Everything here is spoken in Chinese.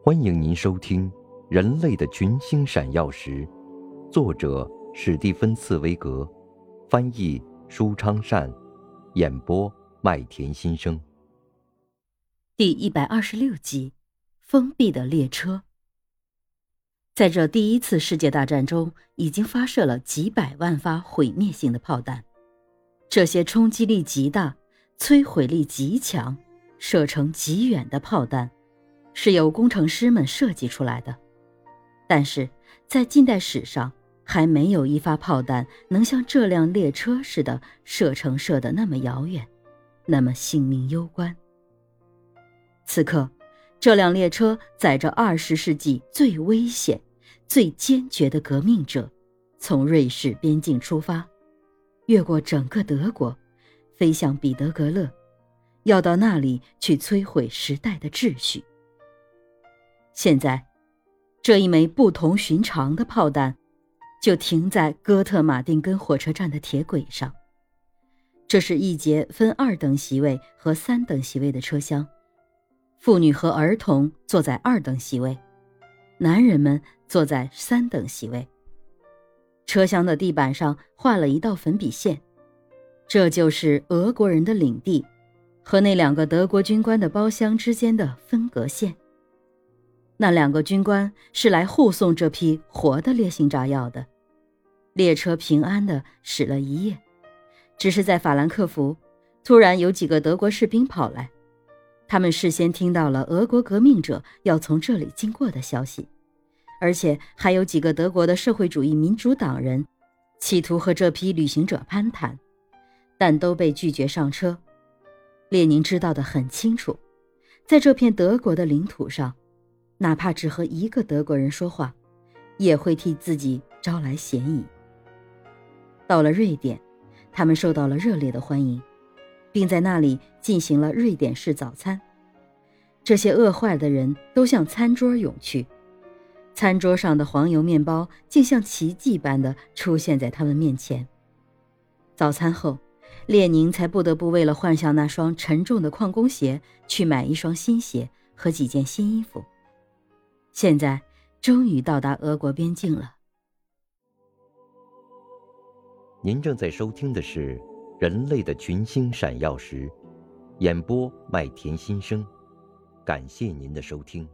欢迎您收听《人类的群星闪耀时》，作者史蒂芬·茨威格，翻译舒昌善，演播麦田心声。第一百二十六集：封闭的列车。在这第一次世界大战中，已经发射了几百万发毁灭性的炮弹，这些冲击力极大、摧毁力极强、射程极远的炮弹。是由工程师们设计出来的，但是在近代史上，还没有一发炮弹能像这辆列车似的射程射得那么遥远，那么性命攸关。此刻，这辆列车载着二十世纪最危险、最坚决的革命者，从瑞士边境出发，越过整个德国，飞向彼得格勒，要到那里去摧毁时代的秩序。现在，这一枚不同寻常的炮弹，就停在哥特马丁根火车站的铁轨上。这是一节分二等席位和三等席位的车厢，妇女和儿童坐在二等席位，男人们坐在三等席位。车厢的地板上画了一道粉笔线，这就是俄国人的领地和那两个德国军官的包厢之间的分隔线。那两个军官是来护送这批活的烈性炸药的。列车平安地驶了一夜，只是在法兰克福，突然有几个德国士兵跑来，他们事先听到了俄国革命者要从这里经过的消息，而且还有几个德国的社会主义民主党人，企图和这批旅行者攀谈，但都被拒绝上车。列宁知道的很清楚，在这片德国的领土上。哪怕只和一个德国人说话，也会替自己招来嫌疑。到了瑞典，他们受到了热烈的欢迎，并在那里进行了瑞典式早餐。这些饿坏的人都向餐桌涌去，餐桌上的黄油面包竟像奇迹般的出现在他们面前。早餐后，列宁才不得不为了换上那双沉重的矿工鞋，去买一双新鞋和几件新衣服。现在终于到达俄国边境了。您正在收听的是《人类的群星闪耀时》，演播麦田心声，感谢您的收听。